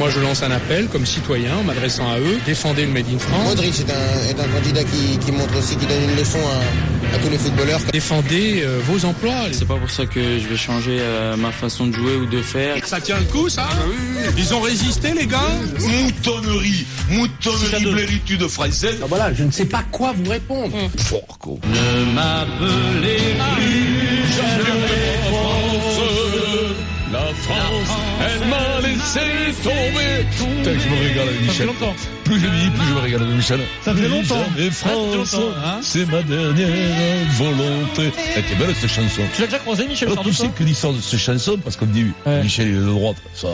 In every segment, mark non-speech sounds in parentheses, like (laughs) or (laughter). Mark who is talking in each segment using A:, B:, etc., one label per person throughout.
A: Moi, je lance un appel comme citoyen en m'adressant à eux. Défendez le Made in France.
B: Modric est un, est un candidat qui, qui montre aussi, qui donne une leçon à, à tous les footballeurs.
A: Défendez euh, vos emplois.
C: C'est pas pour ça que je vais changer euh, ma façon de jouer ou de faire.
A: Ça tient le coup, ça Ils ont résisté, les gars
D: Moutonnerie, moutonnerie, bléritude française.
B: Ah, voilà, je ne sais pas quoi vous répondre.
D: Forco.
C: Ne m'appelez plus
D: laissé tomber. Putain, je me régale avec Michel. Plus je vis, plus je me régale avec Michel.
E: Ça fait longtemps.
D: Mais France,
E: longtemps, hein.
D: c'est ma dernière volonté. Elle était belle cette chanson.
E: Tu l'as déjà croisé, Michel
D: Alors, tu sais que l'histoire de cette chanson, parce qu'on dit
E: Ouais.
D: Michel il est de droite, ça.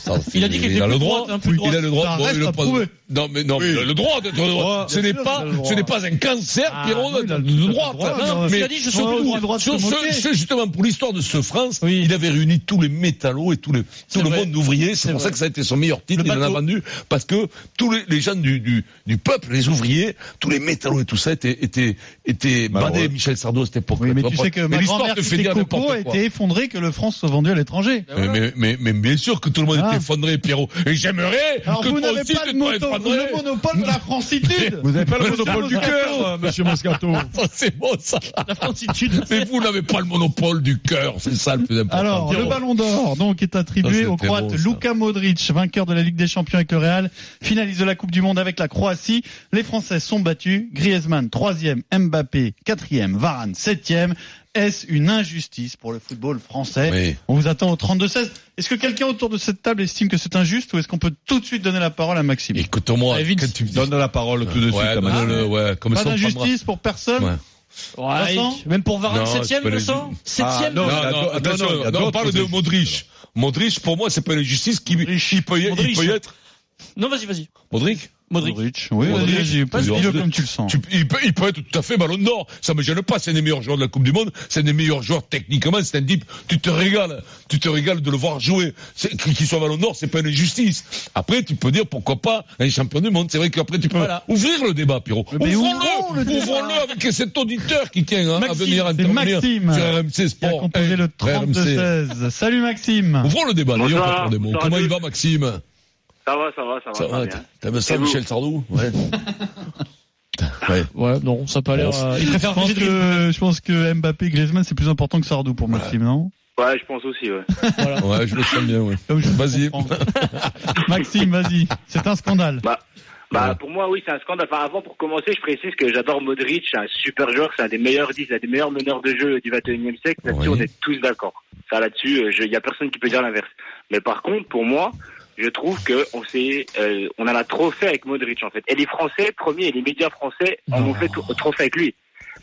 D: ça (laughs)
E: Il a dit qu'il était
D: le
E: de
D: droit.
E: droite,
D: il a le droit.
E: Ça
D: Bon, il pas-
E: prouver.
D: Non, mais non, mais il a le droit d'être de droite. Ce n'est pas,
E: le
D: ce n'est pas un cancer,
E: Ah,
D: Pierrot,
E: oui, il a
D: d'être
E: le
D: de
E: droit,
D: droite.
E: mais
D: mais
E: il a dit, je suis
D: justement, pour l'histoire de ce France, il avait réuni tous les métallos et tout le monde C'est pour ça que ça a été son meilleur titre.
E: Le
D: Il en a vendu parce que tous les, les gens du, du, du peuple, les ouvriers, tous les métallos et tout ça étaient, étaient, étaient badés Michel Sardou à cette époque.
E: Oui, mais tu sais que ma
D: l'histoire
E: grand-mère coco a été effondrée que le France soit vendu à l'étranger.
D: Mais, mais, mais, mais bien sûr que tout le monde
E: Ah.
D: était effondré, Pierrot. Et j'aimerais
E: Alors
D: que
E: vous n'avez pas le, moto- monopole de la francitude.
F: Vous n'avez pas le monopole du cœur, euh, monsieur Moscato. (laughs)
D: Ça, c'est bon, ça.
E: La francitude. (laughs)
D: Mais vous n'avez pas le monopole du cœur, c'est ça le plus important.
E: Alors, le ballon d'or, donc, est attribué
D: c'était
E: au Croate
D: ça.
E: Luka Modric, vainqueur de la Ligue des Champions avec le Real, finaliste de la Coupe du Monde avec la Croatie. Les Français sont battus. Griezmann, troisième. Mbappé, quatrième. Varane, septième. Est-ce une injustice pour le football français
D: Oui.
E: On vous attend au 32-16. Est-ce que quelqu'un autour de cette table estime que c'est injuste ou est-ce qu'on peut tout de suite donner la parole à Maxime
D: Écoute-moi, quand tu me
F: la parole tout de suite
D: Ouais,
F: à
D: donne-le,
F: Maxime.
D: ouais, comme
E: Pas d'injustice pour personne
D: Ouais.
G: Ouais,
E: Vincent
G: même pour Varane,
D: Non, c'est
G: septième,
D: pas
G: Vincent
F: Ah,
G: Septième
F: non,
D: Non, on parle de. Modric. Modric, pour moi, c'est pas une injustice qui, il peut, y- il
G: Modric.
D: peut y être.
G: Non, vas-y, vas-y.
D: Modric?
G: Modric.
E: Oui,
D: Modric. Modric.
E: dis-le comme tu le sens.
D: Tu- il, peut, il peut être tout à fait ballon d'or. Ça me gêne pas. C'est un des meilleurs joueurs de la Coupe du Monde. C'est un des meilleurs joueurs techniquement. C'est un type. Tu te régales. Tu te régales de le voir jouer. Qu'il soit ballon d'or, c'est pas une injustice. Après, tu peux dire pourquoi pas un champion du monde. C'est vrai qu'après, tu peux
G: Voilà.
D: ouvrir le débat, Pierrot. Ouvrons-le.
E: le débat.
D: Ouvrons-le avec cet auditeur qui tient hein, à
E: Maxime,
D: venir
E: c'est
D: intervenir
E: Maxime
D: sur RMC
E: qui a
D: Sport.
E: composé le
D: RMC.
E: 32-16. Salut Maxime.
D: Ouvrons le débat. Pas
H: à
D: Comment il va, Maxime?
H: Ça va, ça va, ça va.
D: Ça
H: va
D: t'aimes ça, Michel Sardou? Ouais. (laughs) ouais.
G: Ouais, non, ça a pas l'air. euh, il
E: Je
G: préfère
E: pense que, je pense que Mbappé et Griezmann, c'est plus important que Sardou pour Maxime, non?
H: Ouais, je pense aussi, ouais. (laughs)
D: Ouais, je le sens bien, ouais.
E: Le
D: Vas-y. (laughs)
E: Maxime, vas-y. C'est un scandale.
H: Bah, bah
D: Ouais.
H: pour moi, oui, c'est un scandale. Enfin, avant, pour commencer, je précise que j'adore Modric, c'est un super joueur, c'est un des meilleurs 10, un des meilleurs meneurs de jeu du 21e siècle. Là-dessus,
D: Oui.
H: on est tous d'accord. Ça, là-dessus, il y a personne qui peut dire l'inverse. Mais par contre, pour moi, je trouve que on s'est, euh, on en a trop fait avec Modric, en fait. Et les Français, premiers, et les médias français en ont fait trop, fait avec lui.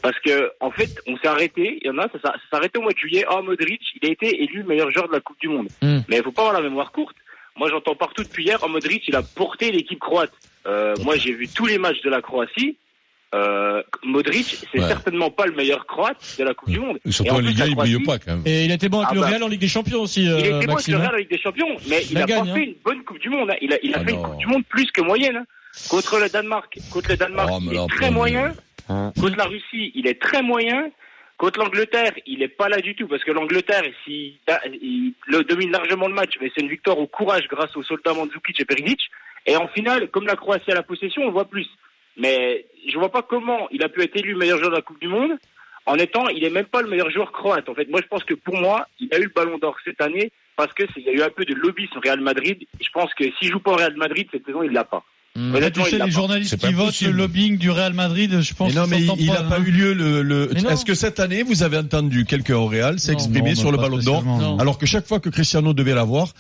H: Parce que, en fait, on s'est arrêté, il y en a, ça, ça s'est arrêté au mois de juillet. Oh, Modric, il a été élu meilleur joueur de la Coupe du Monde.
G: Hmm.
H: Mais il faut pas avoir la mémoire courte. Moi, j'entends partout depuis hier, oh, Modric, il a porté l'équipe croate. Euh, moi, j'ai vu tous les matchs de la Croatie. Euh, Modric, c'est
D: Ouais.
H: certainement pas le meilleur croate de la Coupe du Monde.
D: Et surtout
H: Et en
D: en
H: plus,
D: Ligue 1,
H: la
D: il brille pas, quand même.
G: Et il a été bon avec
H: Ah
G: le
H: bah.
G: Real en Ligue des Champions aussi,
H: Il
G: euh,
H: était bon avec le
G: hein.
H: Real avec des champions, mais il a
G: gagne,
H: pas
G: hein.
H: fait une bonne Coupe du Monde. hein. Il a, il a
D: Ah
H: fait
D: non.
H: une Coupe du Monde plus que moyenne. hein. Contre le Danemark, contre le Danemark,
D: Oh,
H: il est très moyen.
D: Hein.
H: Contre la Russie, il est très moyen. Contre l'Angleterre, il est pas là du tout parce que l'Angleterre, il le domine largement le match, mais c'est une victoire au courage grâce aux soldats Mandzukic et Perisic. Et en finale, comme la Croatie a la possession, on voit plus. Mais je vois pas comment il a pu être élu meilleur joueur de la Coupe du Monde en étant, il est même pas le meilleur joueur croate. En fait, moi je pense que pour moi, il a eu le Ballon d'Or cette année parce que il y a eu un peu de lobbyisme au Real Madrid. Je pense que s'il joue pas au Real Madrid cette saison, il l'a pas.
E: Là, tu sais, les journalistes qui votent
D: possible.
E: le lobbying du Real Madrid, je pense
F: Mais non, mais il il
E: pas, hein.
F: eu lieu le. le... Est-ce que cette année vous avez entendu quelqu'un au Real s'exprimer sur
E: non,
F: le Ballon d'Or alors que chaque fois que Cristiano devait l'avoir,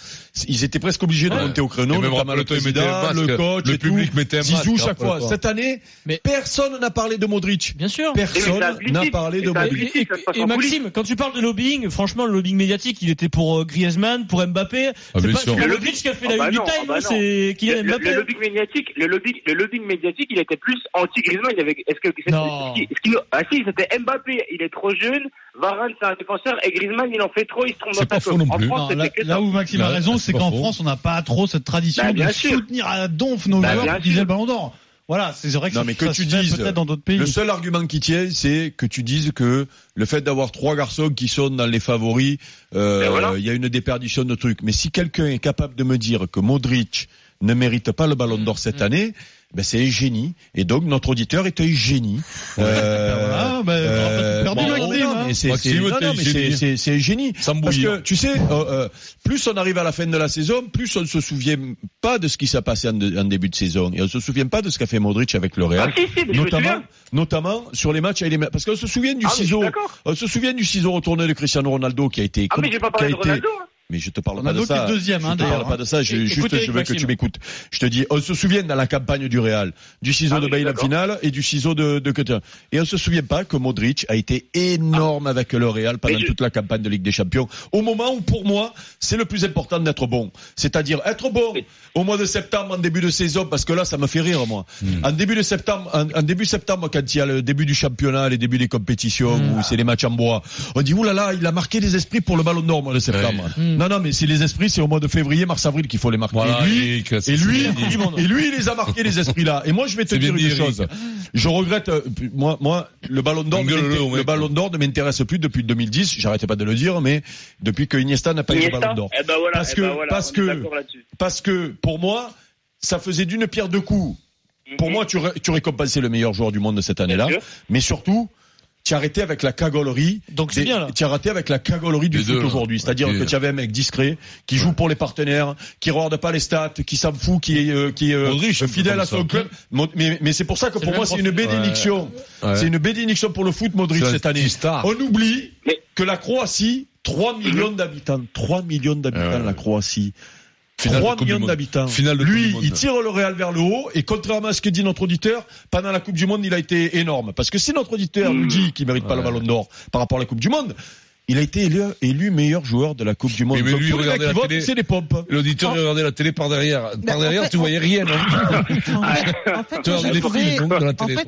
F: ils étaient presque obligés de
D: Ouais.
F: monter au créneau,
D: Et même
F: notamment le président,
D: masque.
F: coach,
D: Le
F: et
D: public
F: tout.
D: mettait un
F: Zizou
D: masque,
F: chaque fois. Cette année,
G: Mais-
F: personne n'a parlé de Modric.
G: Bien sûr.
F: Personne n'a parlé de
G: Et,
F: Modric.
G: et- Maxime, quand tu parles de lobbying, franchement, le lobbying médiatique, il était pour euh, Griezmann, pour Mbappé.
D: Ah,
G: c'est pas Modric qui a fait
H: Ah
G: la
H: bah
G: une du Time,
H: ah bah
G: hein, c'est Kylian Mbappé.
H: le lobbying médiatique, le lobbying, le lobbying médiatique, il était plus anti-Griezmann. Il y avait, est-ce que, c'est-
G: Non.
H: est-ce qu'il- est-ce qu'il- ah si, c'était Mbappé, il est trop jeune. Varane, c'est un défenseur. Et Griezmann, il en fait trop, il se trompe dans
D: pas
H: sa
D: faux non
H: En
D: plus.
H: France,
E: Non, là,
H: que
E: là
H: ça.
E: où Maxime a
D: Ouais,
E: raison,
D: c'est
E: qu'en. France, on n'a pas trop cette tradition
H: Bah,
E: de
H: sûr.
E: soutenir à donf nos
H: Bah,
E: joueurs qui le ballon d'or. Voilà, c'est vrai que
F: Non, mais que
E: ça
F: tu dises,
E: peut-être dans d'autres pays.
F: Le seul argument qui tient, c'est que tu dises que le fait d'avoir trois garçons qui sont dans les favoris, euh,
H: Ben voilà.
F: il y a une déperdition de trucs. Mais si quelqu'un est capable de me dire que Modric ne mérite pas le Ballon d'Or cette année, ben c'est un génie. Et donc notre auditeur est un génie. Euh,
E: voilà, ben,
F: mais c'est-
D: un génie.
F: Parce que tu sais, euh, euh, plus on arrive à la fin de la saison, plus on ne se souvient pas de ce qui s'est passé en, de- en début de saison. Et on se souvient pas de ce qu'a fait Modric avec le Real.
H: Ah si, si, mais je me
F: notamment, notamment sur les matchs avec les parce qu'on se souvient du
H: Ah,
F: ciseau,
H: d'accord.
F: on se souvient du ciseau retourné de Cristiano Ronaldo qui a été,
H: Ah mais j'ai pas parlé de
F: été-
H: Ronaldo. hein.
F: Mais je te parle
E: Ronaldo
F: pas de ça.
E: deuxième, hein,
F: je te parle pas de ça. Je, juste, je veux que tu m'écoutes. Je te dis, on se souvient dans la campagne du Real, du ciseau
H: Ah
F: de Bale en finale et du ciseau de, de Coutinho. Et on se souvient pas que Modric a été énorme avec le Real pendant
H: je-
F: toute la campagne de Ligue des Champions. Au moment où, pour moi, c'est le plus important d'être bon. C'est-à-dire être bon au mois de septembre, en début de saison, parce que là, ça me fait rire, moi. En début de septembre, en, en début septembre, quand il y a le début du championnat, les débuts des compétitions, où c'est les matchs en bois, on dit, oulala, il a marqué les esprits pour le ballon d'or, au mois de septembre. Non, non, mais c'est les esprits, c'est au mois de février, mars-avril qu'il faut les marquer.
D: Voilà,
F: et lui,
D: Eric,
F: et lui, (laughs) et lui, il les a marqués, les esprits-là. Et moi, je vais te dire une
D: dit, Eric.
F: chose. Je regrette, euh, moi, moi, le ballon d'or, le ballon d'or ne m'intéresse plus depuis 2010. J'arrêtais pas de le dire, mais depuis que Iniesta n'a pas eu le ballon d'or.
H: Eh ben voilà,
F: Parce
H: eh
F: que-
H: ben voilà,
F: parce que-. Parce que, pour moi, ça faisait d'une pierre deux coups. Pour
H: Mhm.
F: moi, tu, ré- tu récompensais le meilleur joueur du monde de cette année-là. Mais surtout, tu as arrêté avec la cagolerie.
G: Donc c'est bien, là.
F: Tu as arrêté avec la cagolerie du
D: Les
F: foot aujourd'hui. C'est-à-dire
D: Ok.
F: que tu avais un mec discret, qui joue pour les partenaires, qui regarde pas les stats, qui s'en fout, qui est, euh, qui est euh, fidèle à son club. Mais, mais c'est pour ça que pour moi, c'est une bénédiction.
D: Ouais.
F: C'est une bénédiction pour le foot, Modric, cette année.
D: star.
F: On oublie que la Croatie, 3 millions d'habitants. 3 millions d'habitants,
D: Ouais.
F: la Croatie.
D: Finale de
F: 3
D: Coupe du
F: millions d'habitants. Lui,
D: du Monde.
F: il tire le Real vers le haut et contrairement à ce que dit notre auditeur, pendant la Coupe du Monde, il a été énorme. Parce que si notre auditeur nous dit qu'il mérite pas le ballon d'or par rapport à la Coupe du Monde, il a été élu, élu meilleur joueur de la Coupe du Monde.
D: Mais- mais lui,
F: qui
D: la
F: votent,
D: télé.
F: c'est des pompes.
D: L'auditeur regardait la télé par derrière. Par
I: Ben, en
D: derrière,
I: fait,
D: tu voyais rien, non
I: En fait, en fait, (laughs)
D: Tu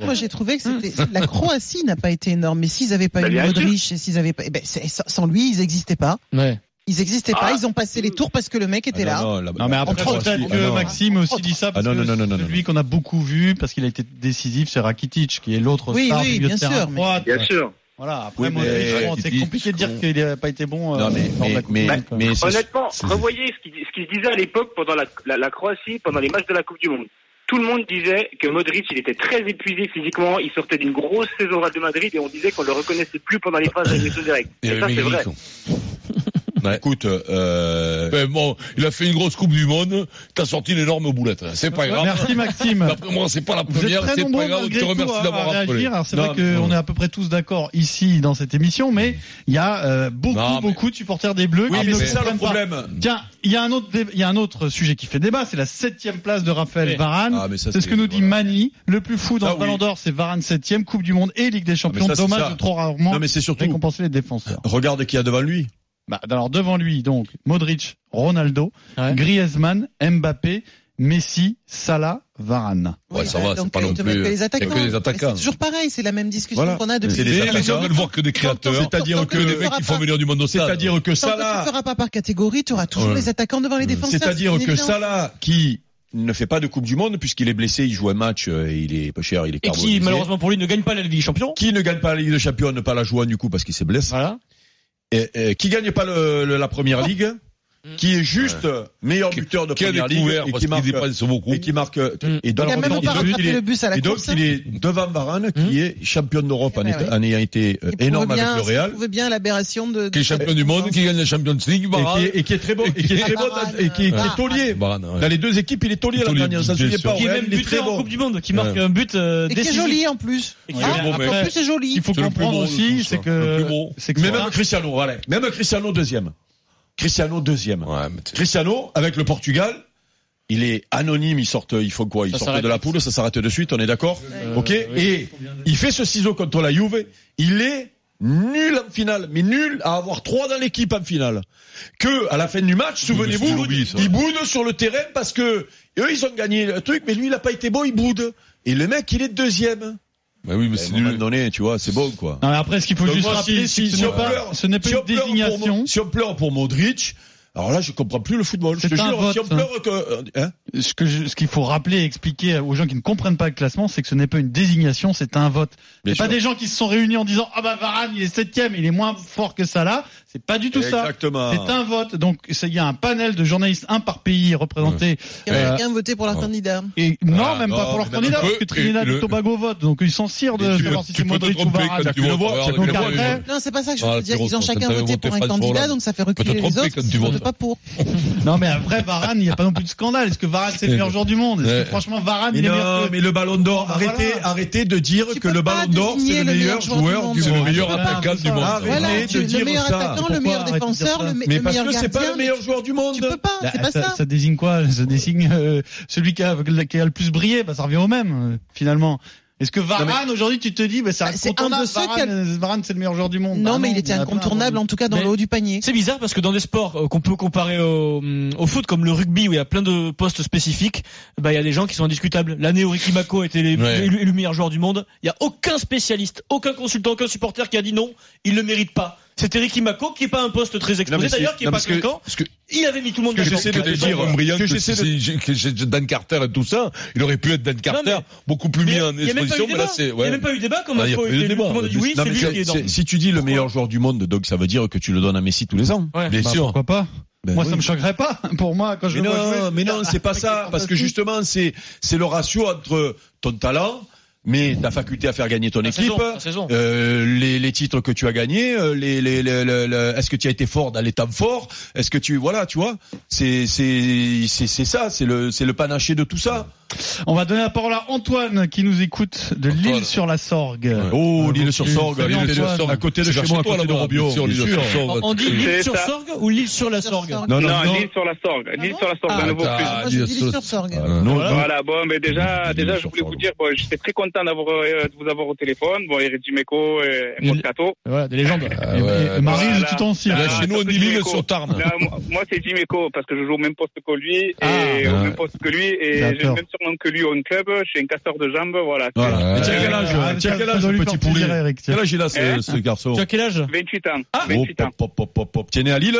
I: moi, j'ai trouvé, que c'était, la Croatie n'a pas été énorme, mais s'ils avaient pas
H: Bah,
I: eu. Modric et s'ils avaient pas, eh ben, sans sans lui, ils n'existaient pas.
G: Ouais.
I: Ils n'existaient pas,
H: Ah.
I: ils ont passé les tours parce que le mec était
F: Ah
I: là.
F: non, non,
E: mais après peut-être
F: Ah
E: que
F: non.
E: Maxime aussi dit ça parce
F: Ah non, non, non, non,
E: que
F: non,
E: celui qu'on a beaucoup vu parce qu'il a été décisif c'est Rakitic qui est l'autre
I: Oui,
E: star
I: oui,
E: du milieu
I: bien
E: de terrain droite.
H: Bien sûr.
E: Voilà, après
F: Oui,
E: c'est
D: Rakitic,
E: compliqué de dire qu'il n'a pas été bon. euh,
F: Non, mais-
E: de Coupe
F: c'est-
H: Honnêtement,
D: c'est-
H: revoyez ce qui, ce qui se disait à l'époque pendant la, la, la Croatie, pendant les matchs de la Coupe du Monde. Tout le monde disait que Modric, il était très épuisé physiquement, il sortait d'une grosse saison de Madrid et on disait qu'on le reconnaissait plus pendant les phases d'élimination directe. Et
D: avait
H: ça, c'est vrai.
F: Écoute, euh,
D: Ben bon, il a fait une grosse Coupe du Monde, t'as sorti une énorme boulette. C'est pas grave.
E: Merci Maxime.
D: D'après moi, c'est pas la
E: Vous êtes
D: première,
E: très
D: c'est
E: nombreux
D: pas grave. Je
E: malgré
D: te
E: tout
D: remercie
E: à, à
D: d'avoir
E: c'est vrai qu'on est à peu près tous d'accord ici dans cette émission, mais il y a euh, beaucoup,
D: Non, mais-
E: beaucoup de supporters des Bleus
F: oui,
E: qui
F: mais
E: ne
F: c'est ça le
E: pas.
F: problème.
E: Tiens, il y a un autre, dé- il y a un autre sujet qui fait débat, c'est la septième place de Raphaël
G: Oui.
E: Varane.
F: Ah, mais ça,
E: c'est ce que nous dit
F: voilà.
E: Mani. Le plus fou dans
F: Ça,
E: le Ballon
F: oui.
E: d'Or, c'est Varane septième, Coupe du Monde et Ligue des Champions.
F: ça, c'est
E: Dommage de trop rarement
F: Non, mais c'est surtout,
E: récompenser les défenseurs.
F: regarde qui y a devant lui.
E: Bah, alors devant lui, donc Modric, Ronaldo,
G: Ouais.
E: Griezmann, Mbappé, Messi, Salah, Varane.
D: Ouais, ça va, c'est pas
I: euh,
D: non plus-
I: les attaquants.
D: que des
I: Mais
D: attaquants.
I: C'est toujours pareil, c'est la même discussion
F: Voilà.
I: qu'on a depuis.
F: C'est les
D: les gens veulent voir que des créateurs.
F: C'est-à-dire que
D: Que
I: tu
D: des mecs qui font venir du monde au.
F: C'est-à-dire que
I: tu
F: Salah,
I: ne feras pas par catégorie, tu auras toujours
D: Ouais.
I: les attaquants devant les défenseurs.
F: c'est-à-dire que. Salah, qui ne fait pas de Coupe du Monde puisqu'il est blessé, il joue un match, euh, et il est pas cher, il est
G: Et qui, malheureusement pour lui, ne gagne pas la Ligue des Champions.
F: qui ne gagne pas la Ligue des Champions, ne pas la jouer du coup parce qu'il s'est blessé.
G: Voilà.
F: Qui gagne pas le- la première ligue, qui est juste meilleur
D: Qui-
F: buteur de
D: Qui a
F: première ligue et qui marque
D: dépasse beaucoup.
F: et qui marque et
I: Il
F: donc,
I: a même
F: et
I: pas
F: il est-
I: le bus à la
F: et donc
I: course.
F: il est devant Varane qui est champion d'Europe en,
I: ben
F: étant-
I: oui.
F: en ayant été euh,
I: Il
F: énorme
I: bien-
F: avec le Real
I: Il prouve bien l'aberration de.
D: Qui est champion du monde, qui gagne la Champions League,
F: et
D: Varane.
F: qui, est, et qui est très bon et qui est très bon et qui, est-
I: Varane.
F: taulier.
D: Ouais.
F: Dans les deux équipes, il est taulier la dernière, ça se pas.
G: Qui est même
F: il est très
G: buteur en. Coupe du Monde, qui marque
D: Ouais.
G: un but euh,
I: Et qui est joli en plus.
G: Et
I: Hein En plus, c'est joli.
E: Il faut comprendre
D: de
E: aussi, c'est que c'est que
F: même Cristiano, voilà. Même Cristiano deuxième. Cristiano deuxième.
D: Ouais, mais t'es-
F: Cristiano, avec le Portugal, il est anonyme, il sort, il faut quoi Il
G: Ça
F: sort de la poule, ça s'arrête de suite, on est d'accord
G: Euh,
F: Ok
G: oui.
F: Et il fait ce ciseau contre la Juve, il est nul en finale, mais nul à avoir trois dans l'équipe en finale. Que, à la fin du match, souvenez-vous, il boude sur le terrain parce que eux, ils ont gagné le truc, mais lui, il a pas été bon, il boude. Et le mec, il est deuxième.
D: Bah oui, mais
F: un
D: c'est nul.
F: donné, tu vois, c'est bon, quoi.
E: Non, mais après, ce qu'il faut
F: Donc
E: juste
F: moi,
E: rappeler,
F: si- si-
E: ce
F: si
E: n'est
F: on
E: pas,
F: pleure-
E: ce n'est pas
F: si on
E: une désignation.
F: Si on pleure pour Modric, Alors là, je comprends plus le football. Je
E: C'est
F: te
E: un
F: jure,
E: vote,
F: si on
E: hein.
F: pleure que, hein
E: Ce que je- ce qu'il faut rappeler et expliquer aux gens qui ne comprennent pas le classement, c'est que ce n'est pas une désignation, c'est un vote. C'est pas des gens qui se sont réunis en disant ah bah Varane il est septième, il est moins fort que ça là. C'est pas du tout ça.
F: Exactement.
E: C'est un vote. Donc c'est- il y a un panel de journalistes, un par pays représenté.
I: Il y a quelqu'un voté pour leur candidat.
E: Et non,
F: Ah,
E: même pas pour leur candidat,
D: un
E: parce que Trinidad
D: et
E: Tobago votent. Donc ils s'en cirent de
D: tu
E: savoir si
D: tu
E: c'est Modric ou Varane. donc après-.
I: Non, c'est pas ça que je
D: Ah,
I: veux dire. Ils ont chacun voté pour un candidat, donc ça fait reculer les autres
D: votes.
I: votent pas pour. (laughs)
E: Non mais après Varane, il n'y a pas non plus de scandale. Est-ce que Varane c'est le meilleur joueur du monde? Est-ce que franchement Varane il est meilleur
F: mais le ballon d'or, arrêtez, arrêtez de dire que le ballon d'or, c'est le meilleur joueur du
D: C'est le
F: monde.
D: meilleur attaquant du
E: ça.
D: monde.
F: Arrêtez
I: Voilà,
F: de dire ça.
I: Le meilleur défenseur, le, me-
F: Mais
I: le
F: parce
I: meilleur
F: que c'est pas le meilleur joueur du monde.
I: Tu peux pas,
E: Bah,
I: c'est pas
E: ça,
I: ça.
E: ça désigne quoi? Ça désigne euh, celui qui a, qui a le plus brillé. Bah, ça revient au même euh, finalement. Est-ce que Varane aujourd'hui tu te dis bah, c'est
I: Bah,
E: incontournable
I: de ceux qui a-
E: Varane, euh, Varane c'est le meilleur joueur du monde.
I: Non,
E: Bah
I: mais il était incontournable, en tout cas dans
G: Mais-
I: le haut du panier.
G: C'est bizarre parce que dans des sports euh, qu'on peut comparer au, hum, au foot comme le rugby où il y a plein de postes spécifiques, bah il y a des gens qui sont indiscutables. L'année où Ricky Mako était les-
D: Ouais.
G: élu, élu meilleur joueur du monde, il y a aucun spécialiste, aucun consultant, aucun supporter qui a dit non, il le mérite pas. C'était Ricky Mako qui est pas un poste très exposé
F: c'est-
G: d'ailleurs, qui est
F: non,
G: pas
F: parce que-
G: clinquant.
F: parce que-
G: Il avait mis tout le monde
F: que j'essaie de te dire,
D: brillant
F: que j'essaie de-
D: c'est- c'est Dan Carter et tout ça. Il aurait pu être Dan Carter,
G: mais-
D: beaucoup plus
G: Mais
D: mis en
G: Il y a même pas eu
D: exposition, mais
G: débat.
D: là c'est,
G: Il y a même pas eu débat comme
D: Ah,
G: dit oui, c'est lui
F: c'est-
G: qui est dans.
F: c'est- si tu dis le meilleur joueur du monde, donc ça veut dire que tu le donnes à Messi tous les ans.
D: Bien
E: Bah,
D: sûr.
E: Pourquoi pas
F: Ben
E: Moi
F: oui.
E: ça me choquerait pas. (laughs) Pour moi quand je
F: Mais
E: le vois
F: non,
E: jouer,
F: mais non, c'est pas (laughs) ça, parce que justement, c'est c'est le ratio entre ton talent, mais ta faculté à faire gagner ton
G: La
F: équipe,
G: saison,
F: euh, les, les titres que tu as gagnés, euh, les, les, les- le- le- est-ce que tu as été fort dans les temps forts, est-ce que tu, voilà, tu vois, c'est c'est c'est c'est ça, c'est le c'est le panaché de tout ça.
E: On va donner la parole à Antoine qui nous écoute de l'île sur la Sorgue.
F: Oh, l'île sur Sorgue,
E: Salut,
F: l'île sur
E: Antoine.
F: Sorgue, à côté de chez moi, à côté de Robio.
D: sur l'île sur.
G: On dit l'île sur. Sorgue ou l'île sur la
I: Sur
G: Sorgue.
F: Non, non,
J: l'île sur la Sorgue. L'île sur la Sorgue,
G: Ah,
J: un nouveau plus.
D: Ah,
I: dis
D: sur-
I: sur Sorgue.
F: Euh, non,
E: Voilà.
J: Bon, mais déjà, je
F: sur
J: voulais vous dire, j'étais très content d'avoir, euh, de vous avoir au téléphone. Bon, Eric Dimeco et
G: Il-
J: Moscato.
G: Voilà, des légendes.
D: Ah
E: cires.
D: Là,
J: Ah,
D: chez nous, on dit l'île sur Tarn.
J: Moi, c'est Dimeco parce que je joue au même poste que lui et
E: Ah.
J: au même poste que lui et j'ai même que lui a un club, je suis un casseur de jambes, voilà.
F: voilà. Tiens, quel âge,
E: ah,
F: tiens, quel âge, petit poulet
E: Eric,
F: Quel âge il a, ce,
J: hein
F: ce garçon
G: Tiens, quel âge
J: 28 ans.
F: Ah,
J: 28 ans.
F: Pop, pop, pop, pop. Tu es né à Lille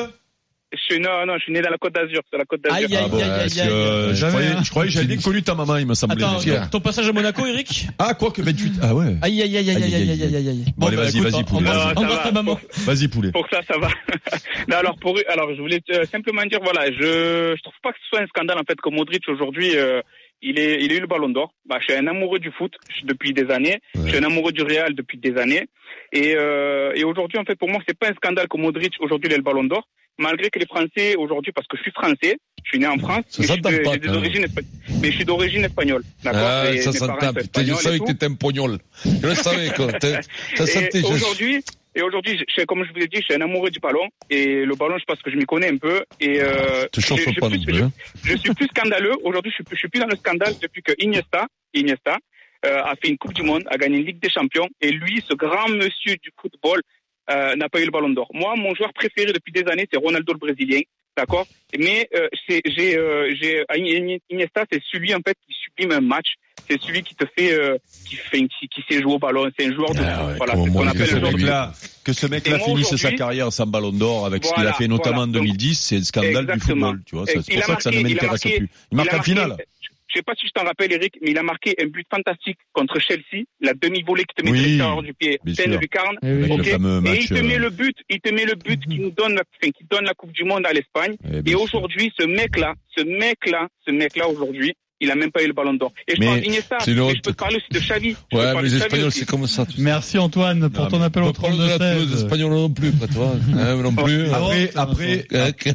J: je suis, non, non, je suis né dans la Côte d'Azur, sur la Côte d'Azur.
G: Aïe, aïe,
F: ah
G: aïe, aïe, aïe,
F: euh, hein.
E: Je
F: croyais, je croyais, j'avais connu ta maman, il me semblait.
G: Attends, ton, passage à Monaco, Eric?
F: Ah, quoi que 28, ah ouais.
G: Aïe, aïe, aïe, aïe, aïe, aïe, aïe, aïe.
F: Bon, allez,
G: bah,
F: vas-y,
G: vas-y,
F: poulet.
G: Embrasse ta maman.
F: Vas-y, poulet.
J: Pour ça, ça va. (laughs) non, alors, pour, alors, je voulais euh, simplement dire, voilà, je, je trouve pas que ce soit un scandale, en fait, que Modric, aujourd'hui, euh, il est il a eu le Ballon d'Or. Bah, je suis un amoureux du foot depuis des années. Je suis un amoureux du Real depuis des années. Et euh, et aujourd'hui en fait pour moi c'est pas un scandale que Modric aujourd'hui ait le Ballon d'Or, malgré que les Français aujourd'hui parce que je suis français, je suis né en France,
D: Ça
J: mais je de-
D: pas,
J: des origines mais je suis d'origine espagnole. D'accord?
D: Ah,
J: Et
D: ça s'entend. je savais que t'étais un pognol. Je le savais, quoi. Ça
J: aujourd'hui, et aujourd'hui, comme je vous ai dit, je suis un amoureux du ballon. Et le ballon, je pense que je m'y connais un peu. Et euh, je- je-
D: pas
J: plus- je- je suis plus scandaleux. Aujourd'hui, je suis, plus- je suis plus dans le scandale depuis que Iniesta, Iniesta euh, a fait une Coupe du Monde, a gagné une Ligue des Champions. Et lui, ce grand monsieur du football, euh, n'a pas eu le Ballon d'Or. Moi, mon joueur préféré depuis des années, c'est Ronaldo le Brésilien. D'accord Mais euh, c'est- j'ai, euh, j'ai Ini- Iniesta, c'est celui en fait qui sublime un match. C'est celui qui te fait, euh, qui fait, qui, qui sait jouer au ballon. C'est un joueur de
D: Ah ouais,
J: voilà, qu'on appelle
F: Que ce mec-là, que ce mec-là
J: Et moi,
F: finisse sa carrière sans ballon d'or avec ce qu'il a fait notamment
J: voilà.
F: en 2010, c'est le scandale du football, tu vois. C'est pour ça que ça ne m'intéresse plus. Il marque en finale.
J: Je sais pas si je t'en rappelle, Eric, mais il a marqué un but fantastique contre Chelsea, la demi-volée qui te met
F: Oui,
J: l'extérieur du pied, pleine lucarne.
G: Eh oui.
J: Et il te met
F: euh,
J: le but, il te met le but qui nous donne, la, enfin, qui donne la Coupe du Monde à l'Espagne.
F: eh,
J: Et aujourd'hui, ce mec-là, ce mec-là, ce mec-là aujourd'hui, il a même pas eu le Ballon d'Or. Et je
F: Mais
J: parle d'Iniesta, mais je peux te parler aussi de Xavi.
D: Ouais, mais les Espagnols, c'est comme ça.
E: Merci Antoine pour
F: Non,
E: ton appel au
D: Pas parler de la Toulouse
E: 32
D: espagnole non plus, pas toi. (laughs) Hein, non plus.
E: Ah,
F: Après,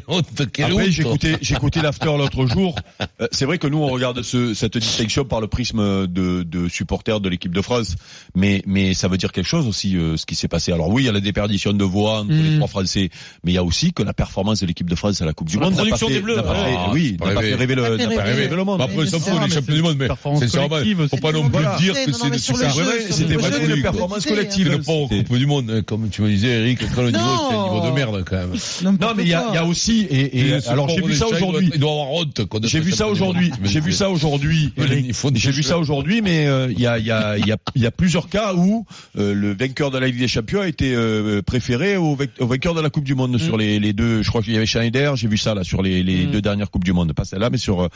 E: honte,
F: après, Après, j'ai écouté, j'ai écouté (laughs) l'after l'autre jour. Euh, c'est vrai que nous, on regarde ce, cette distinction par le prisme de, de supporters de l'équipe de France, mais, mais ça veut dire quelque chose aussi, euh, ce qui s'est passé. Alors oui, il y a la déperdition de voix entre les
G: Mm.
F: trois Français, mais il y a aussi que la performance de l'équipe de France à la Coupe du
G: la
F: Monde pas
G: production des Bleus,
D: Ah,
F: oui, n'a pas fait rêver le monde.
D: S'en
I: c'est
D: fout,
I: vrai,
D: les champions
E: c'est
D: du monde, mais
E: collective aussi.
D: faut pas non plus
F: Voilà.
D: dire
I: C'est-
D: que c'est le succès.
F: C'était pas une performance collective.
D: C'est le
F: C'était-
D: Coupe du Monde, hein, comme tu me disais, Eric, quand le niveau,
I: Non.
D: c'est un niveau de merde, quand même.
F: Non, mais il y a, aussi, et, alors j'ai vu ça aujourd'hui.
D: Il doit avoir honte.
F: J'ai vu ça aujourd'hui. J'ai vu ça aujourd'hui.
D: Il faut des
F: J'ai vu ça aujourd'hui, mais euh, il y, a, il y, a, il y, a, il y a plusieurs cas où euh, le vainqueur de la Ligue des Champions a été euh, préféré au, vainqueur de la Coupe du Monde sur les, les deux. Je crois qu'il y avait Schneider. J'ai vu ça là sur les, les
G: Mm.
F: deux dernières Coupes du Monde, pas celle-là, mais sur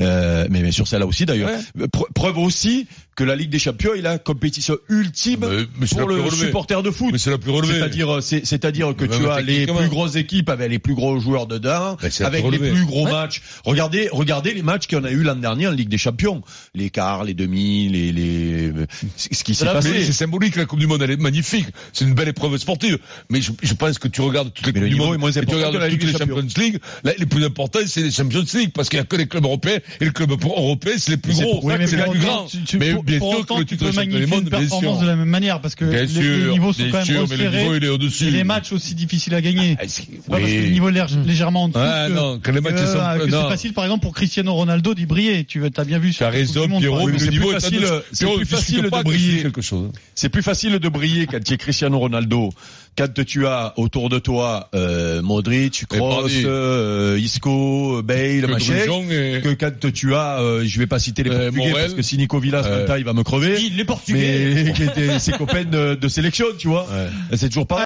F: euh, mais, mais sur celle-là aussi d'ailleurs. Pre- Preuve aussi que la Ligue des Champions est la compétition ultime
D: Mais- mais c'est
F: pour le supporter de foot.
D: Mais c'est la plus relevée.
F: C'est-à-dire, c'est- c'est-à-dire que tu as les plus grosses équipes avec les plus gros joueurs dedans, avec les plus gros
D: Ouais.
F: matchs. Regardez, regardez les matchs qu'on a eu l'an dernier en Ligue des Champions, les quarts, les demi, les, les, ce qui s'est passé.
D: C'est symbolique, la Coupe du Monde, elle est magnifique. C'est une belle épreuve sportive. Mais je, je pense que tu regardes toutes les Coupes du Monde,
F: est moins
D: et tu regardes toutes les Champions League, là, les plus importants, c'est les Champions League, parce qu'il y a que les clubs européens, et les clubs européens, c'est les plus gros,
F: oui, mais
D: c'est les plus grands. Mais bien sûr que le
E: tu
D: titre
E: peux
D: de champion du monde, bien sûr.
E: de la même manière parce que les, niveaux sont quand même resserrés
D: niveau, il est au-dessus.
E: et les matchs aussi difficiles à gagner.
D: Ah, c'est-
E: C'est pas parce que le niveau est lég- légèrement en dessous
D: Ah,
E: que,
D: non, que les matchs
E: que,
D: sont-
E: euh, c'est facile par exemple pour Cristiano Ronaldo d'y briller. Tu as bien vu
D: Tu as raison, Pierrot, mais le
F: c'est
D: niveau
F: plus
D: est
F: facile, c'est plus facile de briller.
D: quelque chose.
F: C'est plus facile de briller quand tu es Cristiano Ronaldo, quand tu as autour de toi euh, Modric, Kroos, euh, Isco, Bale, machin,
D: et-
F: que quand tu as, euh, je vais pas citer les
D: Euh,
F: Portugais
D: Morel.
F: parce que si Nico Villas
D: Euh,
F: il va me crever.
G: Les Portugais.
F: Mais (laughs) ses copains de, de sélection, tu vois. C'est toujours pareil.